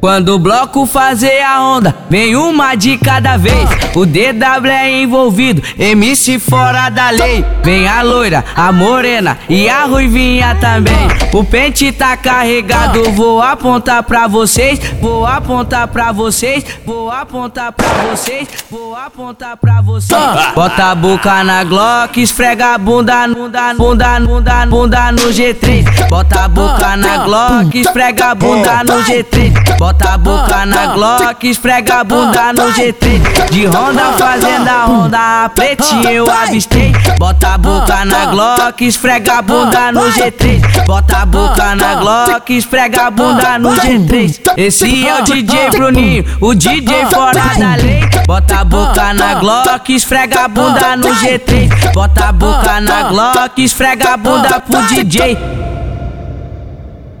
Quando o bloco fazer a onda, vem uma de cada vez. O DW é envolvido, MC fora da lei. Vem a loira, a morena e a ruivinha também. O pente tá carregado, vou apontar pra vocês. Vou apontar pra vocês, vou apontar pra vocês, vou apontar pra vocês. Bota a boca na Glock, esfrega a bunda, bunda, bunda, bunda, bunda no G3. Bota a boca na Glock, esfrega a bunda no G3. Bota a boca na Glock, esfrega a bunda no GT. De Honda fazendo a Honda, pretinho eu avistei. Bota a boca na Glock, esfrega a bunda no G3. Bota a boca na Glock, esfrega a bunda no G3. Esse é o DJ Bruninho, o DJ fora da lei. Bota a boca na Glock, esfrega a bunda no G3. Bota a boca na Glock, esfrega a bunda pro DJ.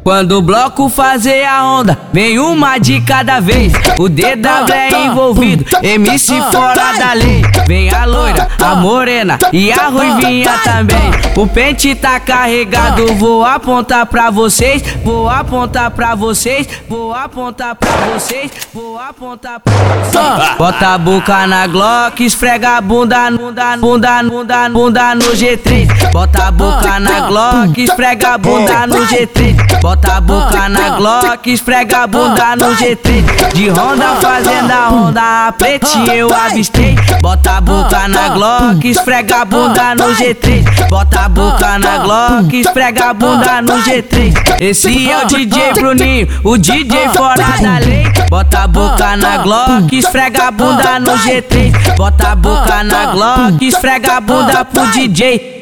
Quando o bloco fazer a onda, vem uma de cada vez. O DW é envolvido, MC fora da lei. Vem a loira, a morena e a ruivinha também. O pente tá carregado, vou apontar pra vocês. Vou apontar pra vocês, vou apontar pra vocês, vou apontar pra vocês. Bota a boca na Glock, esfrega a bunda, bunda, bunda, bunda, bunda no G3. Bota a boca na Glock, esfrega a bunda no G3. Bota Bota a boca na Glock, esfrega a bunda no GT. De Honda fazendo a onda, pretinho eu avistei. Bota a boca na Glock, esfrega a bunda no G3. Bota a boca na Glock, esfrega a bunda no G3. Esse é o DJ Bruninho, o DJ fora da lei. Bota a boca na Glock, esfrega a bunda no G3. Bota a boca na Glock, esfrega a bunda pro DJ.